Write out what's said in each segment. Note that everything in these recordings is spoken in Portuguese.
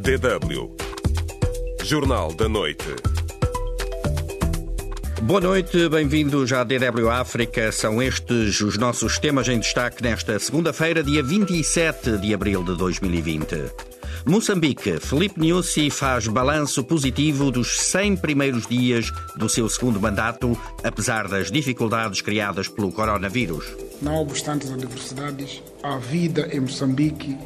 DW Jornal da Noite. Boa noite, bem-vindos à DW África. São estes os nossos temas em destaque nesta segunda-feira, dia 27 de abril de 2020. Moçambique, Felipe Nyusi faz balanço positivo dos 100 primeiros dias do seu segundo mandato, apesar das dificuldades criadas pelo coronavírus. Não obstante as adversidades, a vida em Moçambique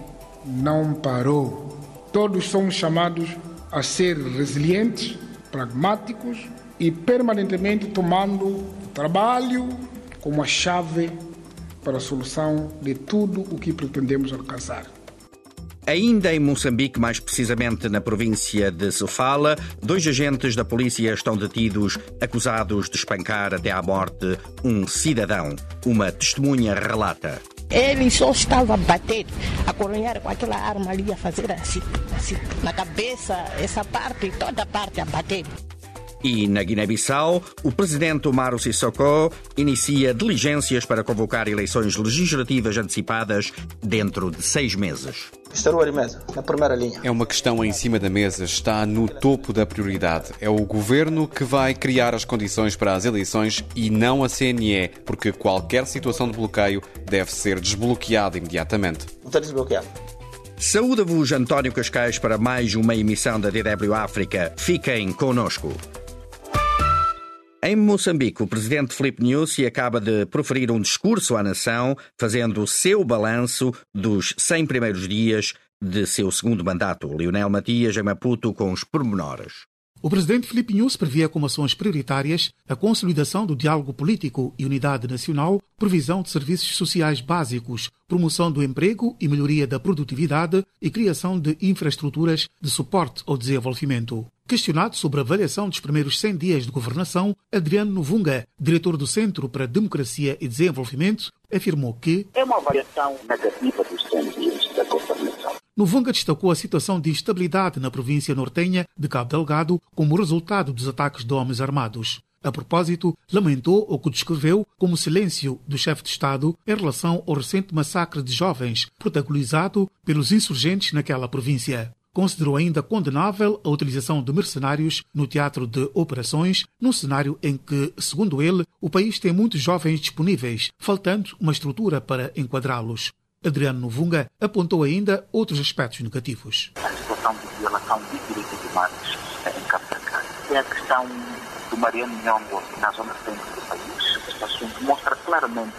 não parou. Todos somos chamados a ser resilientes, pragmáticos e permanentemente tomando o trabalho como a chave para a solução de tudo o que pretendemos alcançar. Ainda em Moçambique, mais precisamente na província de Sofala, dois agentes da polícia estão detidos acusados de espancar até à morte um cidadão. Uma testemunha relata. Ele só estava a bater, a coronhar com aquela arma ali, a fazer assim, assim, na cabeça, essa parte, toda a parte a bater. E na Guiné-Bissau, o presidente Omar Sissoko inicia diligências para convocar eleições legislativas antecipadas dentro de seis meses. Mesa, na primeira linha. É uma questão em cima da mesa, está no topo da prioridade. É o governo que vai criar as condições para as eleições e não a CNE, porque qualquer situação de bloqueio deve ser desbloqueada imediatamente. Não está desbloqueado. Saúde-vos António Cascais para mais uma emissão da DW África. Fiquem conosco. Em Moçambique, o presidente Filipe Nyusi acaba de proferir um discurso à nação, fazendo o seu balanço dos 100 primeiros dias de seu segundo mandato. Lionel Matias, em Maputo, com os pormenores. O presidente Filipe Nunes previa como ações prioritárias a consolidação do diálogo político e unidade nacional, provisão de serviços sociais básicos, promoção do emprego e melhoria da produtividade e criação de infraestruturas de suporte ao desenvolvimento. Questionado sobre a avaliação dos primeiros 100 dias de governação, Adriano Novunga, diretor do Centro para Democracia e Desenvolvimento, afirmou que é uma avaliação negativa dos 100 dias da governação. Novunga destacou a situação de instabilidade na província nortenha de Cabo Delgado como resultado dos ataques de homens armados. A propósito, lamentou o que descreveu como silêncio do chefe de Estado em relação ao recente massacre de jovens protagonizado pelos insurgentes naquela província. Considerou ainda condenável a utilização de mercenários no teatro de operações, num cenário em que, segundo ele, o país tem muitos jovens disponíveis, faltando uma estrutura para enquadrá-los. Adriano Novunga apontou ainda outros aspectos negativos. A situação de violação de direitos humanos em Cabo Delgado. É a questão do Mariano Nhongo na zona centro do país. Este assunto mostra claramente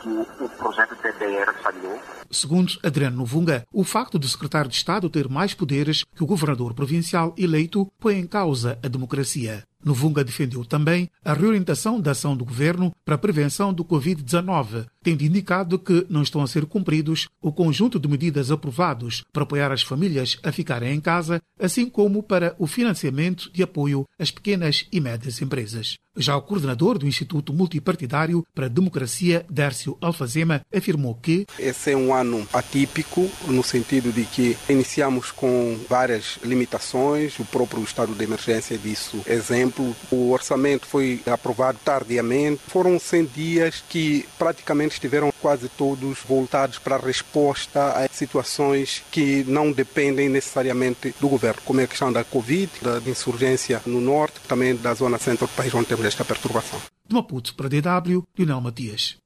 que o projeto TDR falhou. Segundo Adriano Novunga, o facto do secretário de Estado ter mais poderes que o governador provincial eleito põe em causa a democracia. Novunga defendeu também a reorientação da ação do governo para a prevenção do Covid-19, tendo indicado que não estão a ser cumpridos o conjunto de medidas aprovados para apoiar as famílias a ficarem em casa, assim como para o financiamento de apoio às pequenas e médias empresas. Já o coordenador do Instituto Multipartidário para a Democracia, Dércio Alfazema, afirmou que esse é um ano atípico, no sentido de que iniciamos com várias limitações, o próprio estado de emergência disso exemplo. O orçamento foi aprovado tardiamente. Foram 100 dias que praticamente estiveram quase todos voltados para a resposta a situações que não dependem necessariamente do governo, como é a questão da Covid, da insurgência no norte, também da zona centro do país, onde temos esta perturbação. De Maputo para DW, Lionel Matias.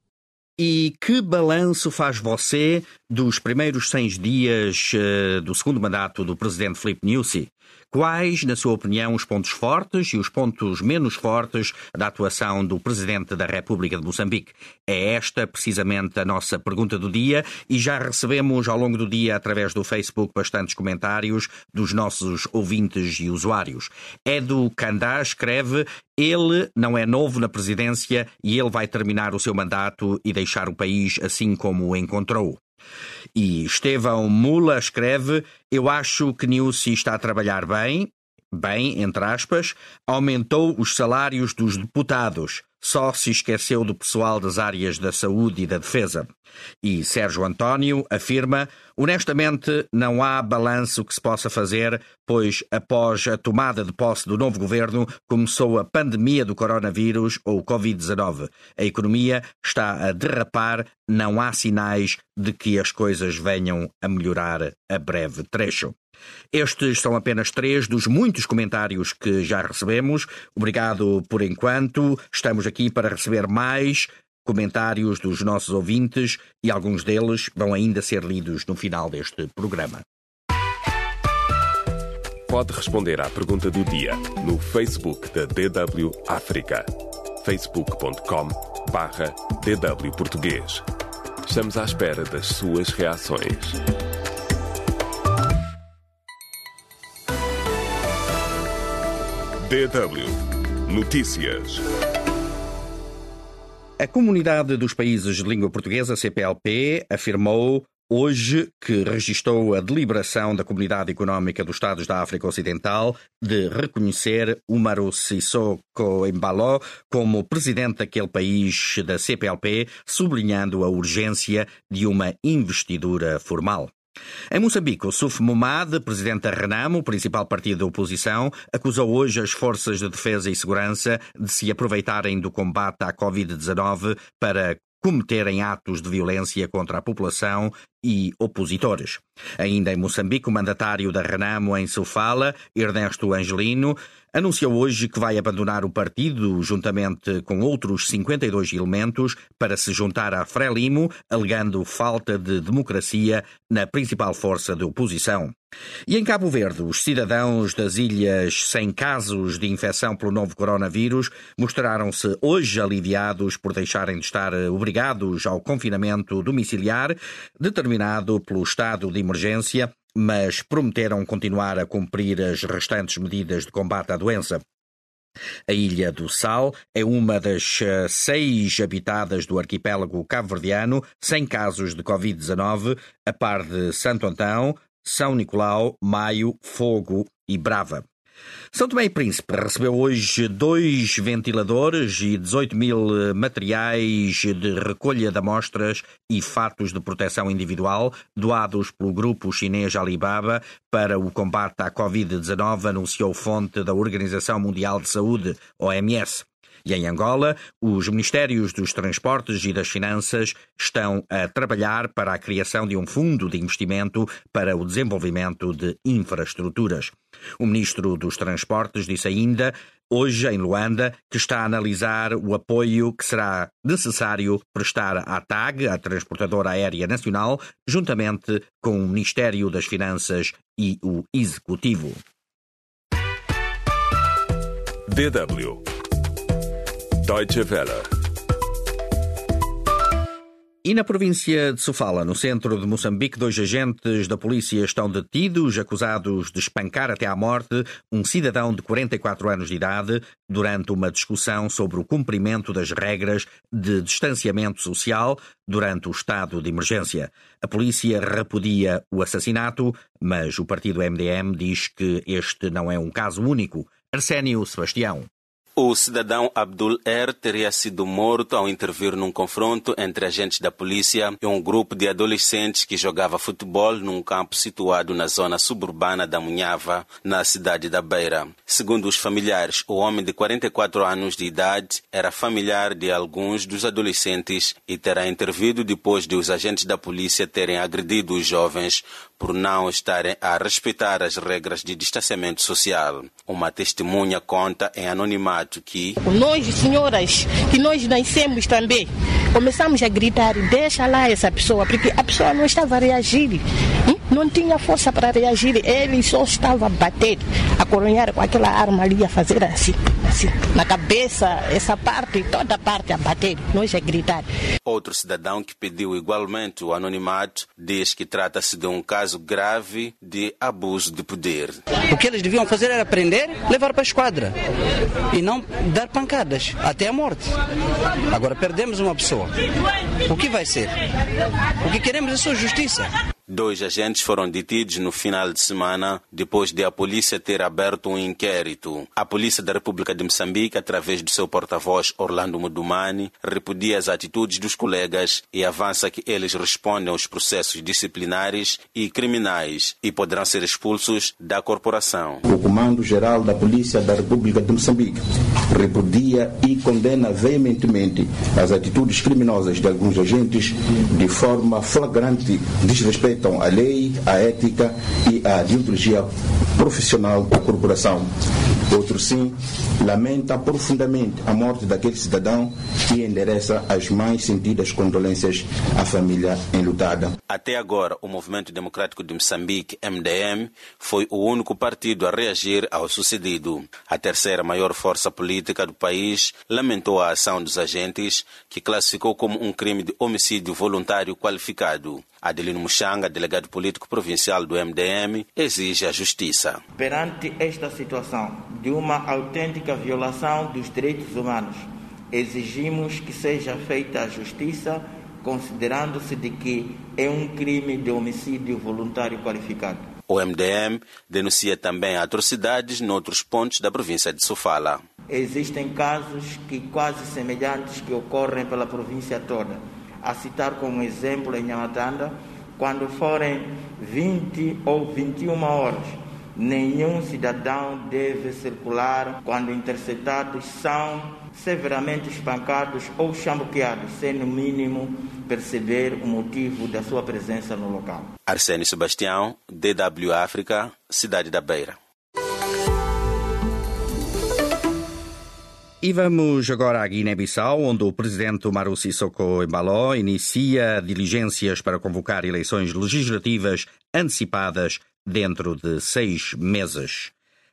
E que balanço faz você dos primeiros 100 dias uh, do segundo mandato do presidente Filipe Nyusi? Quais, na sua opinião, os pontos fortes e os pontos menos fortes da atuação do Presidente da República de Moçambique? É esta, precisamente, a nossa pergunta do dia e já recebemos ao longo do dia, através do Facebook, bastantes comentários dos nossos ouvintes e usuários. Edu Candá escreve: ele não é novo na presidência e ele vai terminar o seu mandato e deixar o país assim como o encontrou. E Estevão Mula escreve: Eu acho que Nilsi está a trabalhar bem, bem, entre aspas, aumentou os salários dos deputados, só se esqueceu do pessoal das áreas da saúde e da defesa. E Sérgio António afirma: honestamente, não há balanço que se possa fazer, pois após a tomada de posse do novo governo começou a pandemia do coronavírus ou Covid-19. A economia está a derrapar, não há sinais de que as coisas venham a melhorar a breve trecho. Estes são apenas três dos muitos comentários que já recebemos. Obrigado por enquanto. Estamos aqui para receber mais comentários dos nossos ouvintes e alguns deles vão ainda ser lidos no final deste programa. Pode responder à pergunta do dia no Facebook da DW África. facebook.com barra DW Português. Estamos à espera das suas reações. DW Notícias. A Comunidade dos Países de Língua Portuguesa, CPLP, afirmou hoje que registrou a deliberação da Comunidade Económica dos Estados da África Ocidental de reconhecer Umaru Sissoko Embalo como presidente daquele país da CPLP, sublinhando a urgência de uma investidura formal. Em Moçambique, o Suf Momad, presidente da Renamo, principal partido da oposição, acusou hoje as forças de defesa e segurança de se aproveitarem do combate à Covid-19 para cometerem atos de violência contra a população e opositores. Ainda em Moçambique, o mandatário da Renamo em Sofala, Ernesto Angelino, anunciou hoje que vai abandonar o partido juntamente com outros 52 elementos para se juntar à Frelimo, alegando falta de democracia na principal força de oposição. E em Cabo Verde, os cidadãos das ilhas sem casos de infecção pelo novo coronavírus mostraram-se hoje aliviados por deixarem de estar obrigados ao confinamento domiciliar, determinado pelo estado de emergência mas prometeram continuar a cumprir as restantes medidas de combate à doença. A Ilha do Sal é uma das eh, seis habitadas do arquipélago cabo-verdiano sem casos de Covid-19, a par de Santo Antão, São Nicolau, Maio, Fogo e Brava. São Tomé e Príncipe recebeu hoje dois ventiladores e 18 mil materiais de recolha de amostras e fatos de proteção individual doados pelo grupo chinês Alibaba para o combate à Covid-19, anunciou fonte da Organização Mundial de Saúde, OMS. E em Angola, os Ministérios dos Transportes e das Finanças estão a trabalhar para a criação de um fundo de investimento para o desenvolvimento de infraestruturas. O Ministro dos Transportes disse ainda hoje em Luanda, que está a analisar o apoio que será necessário prestar à TAG, a Transportadora Aérea Nacional, juntamente com o Ministério das Finanças e o Executivo. DW Deutsche Welle. E na província de Sofala, no centro de Moçambique, dois agentes da polícia estão detidos, acusados de espancar até à morte um cidadão de 44 anos de idade durante uma discussão sobre o cumprimento das regras de distanciamento social durante o estado de emergência. A polícia repudia o assassinato, mas o partido MDM diz que este não é um caso único. Arsénio Sebastião. O cidadão Abdul Er teria sido morto ao intervir num confronto entre agentes da polícia e um grupo de adolescentes que jogava futebol num campo situado na zona suburbana da Munhava, na cidade da Beira. Segundo os familiares, o homem de 44 anos de idade era familiar de alguns dos adolescentes e terá intervido depois de os agentes da polícia terem agredido os jovens por não estarem a respeitar as regras de distanciamento social. Uma testemunha conta em anonimato que Nós, senhoras, que nós nascemos também, começamos a gritar, deixa lá essa pessoa, porque a pessoa não estava a reagir. Não tinha força para reagir, ele só estava a bater, a coronhar com aquela arma ali, a fazer assim, assim, na cabeça, essa parte, toda a parte a bater, nós a gritar. Outro cidadão que pediu igualmente o anonimato diz que trata-se de um caso grave de abuso de poder. O que eles deviam fazer era prender, levar para a esquadra e não dar pancadas até a morte. Agora perdemos uma pessoa. O que vai ser? O que queremos é só justiça. Dois agentes foram detidos no final de semana depois de a polícia ter aberto um inquérito. A Polícia da República de Moçambique, através do seu porta-voz Orlando Mudumani, repudia as atitudes dos colegas e avança que eles respondem aos processos disciplinares e criminais e poderão ser expulsos da corporação. O Comando-Geral da Polícia da República de Moçambique repudia e condena veementemente as atitudes criminosas de alguns agentes de forma flagrante desrespeito respeitam a lei, a ética e a deontologia profissional da corporação. Outro sim, lamenta profundamente a morte daquele cidadão e endereça as mais sentidas condolências à família enlutada. Até agora, o Movimento Democrático de Moçambique, MDM, foi o único partido a reagir ao sucedido. A terceira maior força política do país lamentou a ação dos agentes, que classificou como um crime de homicídio voluntário qualificado. Adelino Muxanga, delegado político provincial do MDM, exige a justiça. Perante esta situação de uma autêntica violação dos direitos humanos, exigimos que seja feita a justiça, considerando-se de que é um crime de homicídio voluntário qualificado. O MDM denuncia também atrocidades noutros pontos da província de Sofala. Existem casos que quase semelhantes que ocorrem pela província toda a citar como exemplo em Nhamatanda, quando forem 20 ou 21 horas, nenhum cidadão deve circular quando interceptados são severamente espancados ou chambuqueados, sem no mínimo perceber o motivo da sua presença no local. Arsênio Sebastião, DW África, Cidade da Beira. E vamos agora à Guiné-Bissau, onde o presidente Umaru Sissoko Embaló inicia diligências para convocar eleições legislativas antecipadas dentro de seis meses.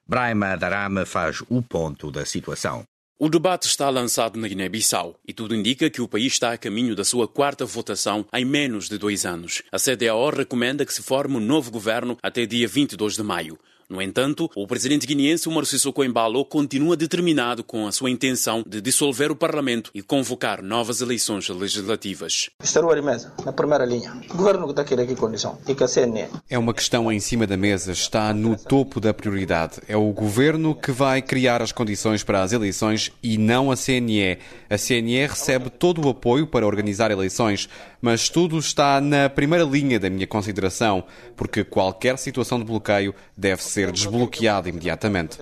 Braima Darama faz o ponto da situação. O debate está lançado na Guiné-Bissau e tudo indica que o país está a caminho da sua quarta votação em menos de dois anos. A CDAO recomenda que se forme um novo governo até dia 22 de maio. No entanto, o presidente guineense Umar Sissoko Embalo continua determinado com a sua intenção de dissolver o parlamento e convocar novas eleições legislativas. Arimesa, na primeira linha. O governo que está condição e que a CNE. É uma questão em cima da mesa, está no topo da prioridade. É o governo que vai criar as condições para as eleições e não a CNE. A CNE recebe todo o apoio para organizar eleições, mas tudo está na primeira linha da minha consideração, porque qualquer situação de bloqueio deve ser desbloqueada imediatamente.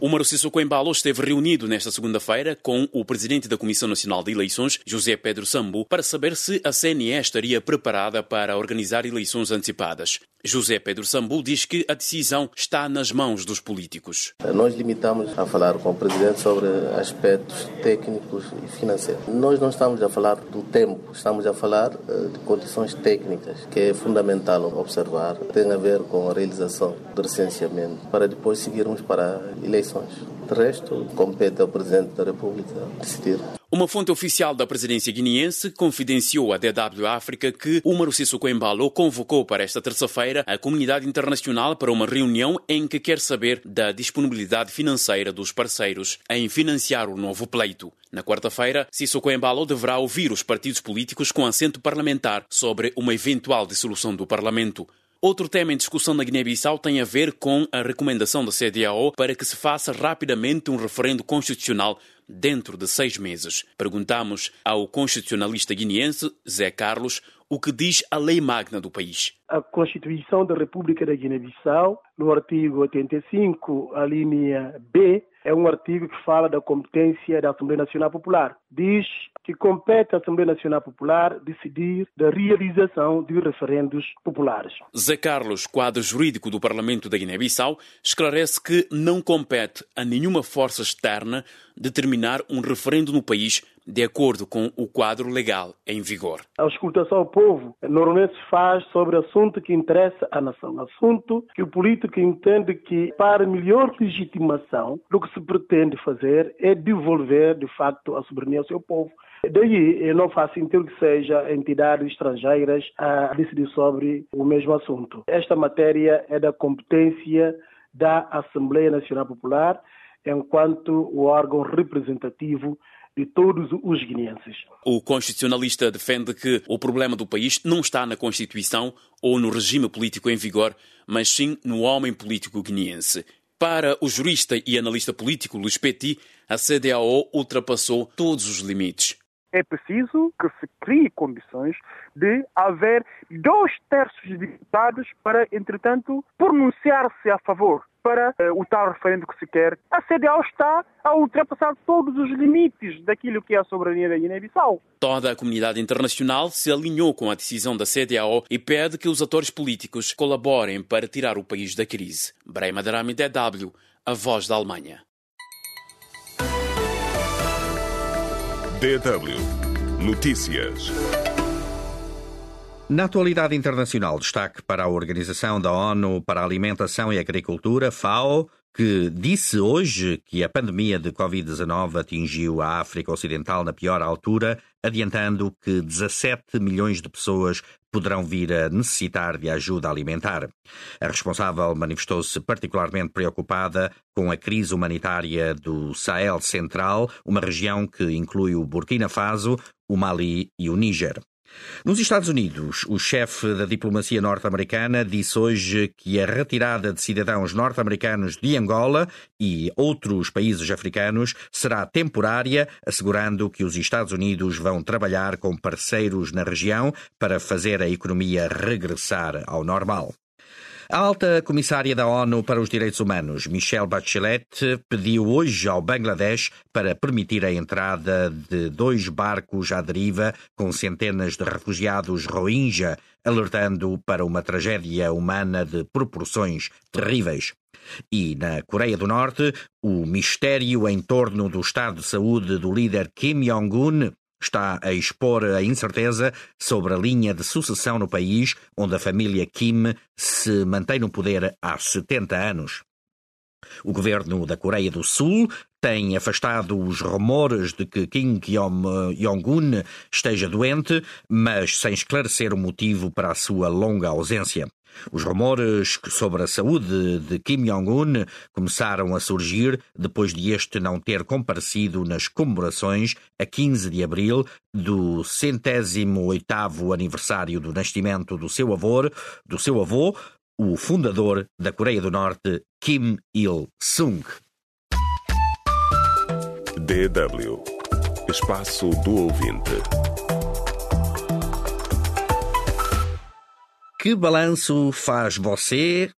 O Maro Sissoko Embalo esteve reunido nesta segunda-feira com o presidente da Comissão Nacional de Eleições, José Pedro Sambu, para saber se a CNE estaria preparada para organizar eleições antecipadas. José Pedro Sambu diz que a decisão está nas mãos dos políticos. Nós limitamos a falar com o presidente sobre aspectos técnicos e financeiros. Nós não estamos a falar do tempo, estamos a falar de condições técnicas, que é fundamental observar. Tem a ver com a realização do recenseamento, para depois seguirmos para eleições. De resto, compete ao presidente da República decidir. Uma fonte oficial da presidência guineense confidenciou à DW África que Umaru Sissoko Embalo convocou para esta terça-feira a comunidade internacional para uma reunião em que quer saber da disponibilidade financeira dos parceiros em financiar o novo pleito. Na quarta-feira, Sissoko Embalo deverá ouvir os partidos políticos com assento parlamentar sobre uma eventual dissolução do Parlamento. Outro tema em discussão na Guiné-Bissau tem a ver com a recomendação da CDAO para que se faça rapidamente um referendo constitucional dentro de seis meses. Perguntamos ao constitucionalista guineense, Zé Carlos, o que diz a lei magna do país. A Constituição da República da Guiné-Bissau, no artigo 85, a linha B, é um artigo que fala da competência da Assembleia Nacional Popular. Diz que compete à Assembleia Nacional Popular decidir da realização de referendos populares. Zé Carlos, quadro jurídico do Parlamento da Guiné-Bissau, esclarece que não compete a nenhuma força externa determinar um referendo no país de acordo com o quadro legal em vigor. A escutação ao povo normalmente se faz sobre assunto que interessa à nação, assunto que o político entende que para melhor legitimação do que se pretende fazer é devolver de facto a soberania ao seu povo. Daí não faz sentido que seja entidades estrangeiras a decidir sobre o mesmo assunto. Esta matéria é da competência da Assembleia Nacional Popular enquanto o órgão representativo de todos os guineenses. O constitucionalista defende que o problema do país não está na Constituição ou no regime político em vigor, mas sim no homem político guineense. Para o jurista e analista político Luís Petit, a CDAO ultrapassou todos os limites. É preciso que se crie condições de haver dois terços de deputados para, entretanto, pronunciar-se a favor para uh, o tal referendo que se quer. A CDAO está a ultrapassar todos os limites daquilo que é a soberania da Guiné-Bissau. Toda a comunidade internacional se alinhou com a decisão da CDAO e pede que os atores políticos colaborem para tirar o país da crise. Brema Darami, DW, a voz da Alemanha. DW Notícias. Na atualidade internacional, destaque para a Organização da ONU para a Alimentação e Agricultura, FAO, que disse hoje que a pandemia de Covid-19 atingiu a África Ocidental na pior altura, adiantando que 17 milhões de pessoas poderão vir a necessitar de ajuda alimentar. A responsável manifestou-se particularmente preocupada com a crise humanitária do Sahel Central, uma região que inclui o Burkina Faso, o Mali e o Níger. Nos Estados Unidos, o chefe da diplomacia norte-americana disse hoje que a retirada de cidadãos norte-americanos de Angola e outros países africanos será temporária, assegurando que os Estados Unidos vão trabalhar com parceiros na região para fazer a economia regressar ao normal. A alta comissária da ONU para os Direitos Humanos, Michelle Bachelet, pediu hoje ao Bangladesh para permitir a entrada de dois barcos à deriva com centenas de refugiados Rohingya, alertando para uma tragédia humana de proporções terríveis. E na Coreia do Norte, o mistério em torno do estado de saúde do líder Kim Jong-un está a expor a incerteza sobre a linha de sucessão no país, onde a família Kim se mantém no poder há 70 anos. O governo da Coreia do Sul tem afastado os rumores de que Kim Jong-un esteja doente, mas sem esclarecer o motivo para a sua longa ausência. Os rumores sobre a saúde de Kim Jong-un começaram a surgir depois de este não ter comparecido nas comemorações a 15 de abril do centésimo oitavo aniversário do nascimento do seu avô, do seu avô, o fundador da Coreia do Norte, Kim Il-sung. DW Espaço do Ouvinte Que balanço faz você,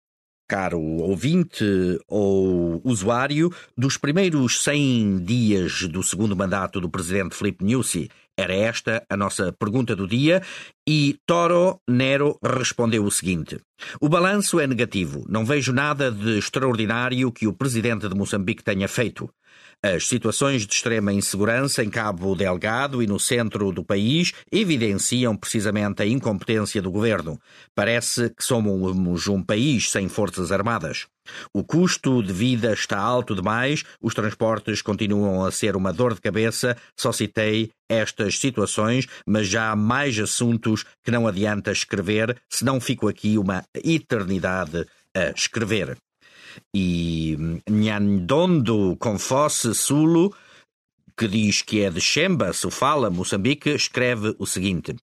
caro ouvinte ou usuário, dos primeiros 100 dias do segundo mandato do presidente Filipe Nyusi? Era esta a nossa pergunta do dia e Toro Nero respondeu o seguinte: O balanço é negativo. Não vejo nada de extraordinário que o presidente de Moçambique tenha feito. As situações de extrema insegurança em Cabo Delgado e no centro do país evidenciam precisamente a incompetência do governo. Parece que somos um país sem forças armadas. O custo de vida está alto demais, os transportes continuam a ser uma dor de cabeça. Só citei estas situações, mas já há mais assuntos que não adianta escrever, senão fico aqui uma eternidade a escrever. E Nhandondo Confosse Sulo, que diz que é de Xemba, Sofala, Moçambique, escreve o seguinte.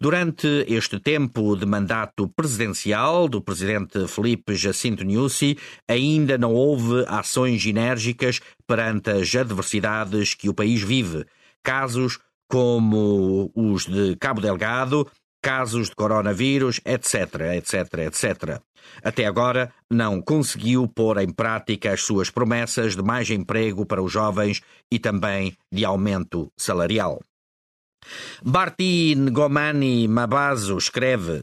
Durante este tempo de mandato presidencial do presidente Felipe Jacinto Nussi, ainda não houve ações enérgicas perante as adversidades que o país vive. Casos como os de Cabo Delgado, casos de coronavírus, etc, etc, etc. Até agora, não conseguiu pôr em prática as suas promessas de mais emprego para os jovens e também de aumento salarial. Bartin Gomani Mabazo escreve: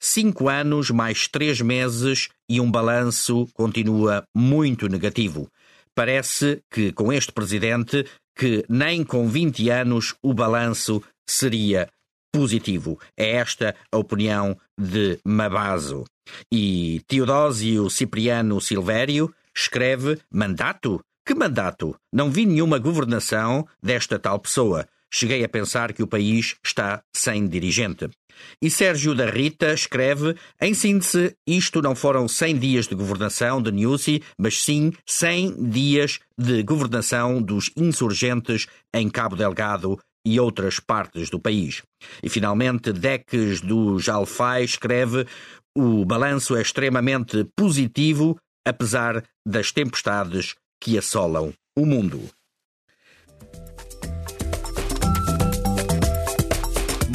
Cinco anos mais três meses e um balanço continua muito negativo. Parece que com este presidente, que nem com 20 anos o balanço seria positivo. É esta a opinião de Mabazo. E Teodósio Cipriano Silvério escreve mandato? Que mandato? Não vi nenhuma governação desta tal pessoa. Cheguei a pensar que o país está sem dirigente. E Sérgio da Rita escreve: em síntese, isto não foram 100 dias de governação de Nussi, mas sim 100 dias de governação dos insurgentes em Cabo Delgado e outras partes do país. E finalmente, Deques dos Alfai escreve: o balanço é extremamente positivo, apesar das tempestades que assolam o mundo.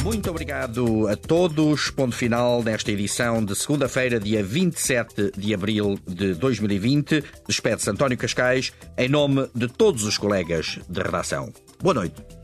Muito obrigado a todos. Ponto final nesta edição de segunda-feira, dia 27 de abril de 2020. Despede-se António Cascais em nome de todos os colegas de redação. Boa noite.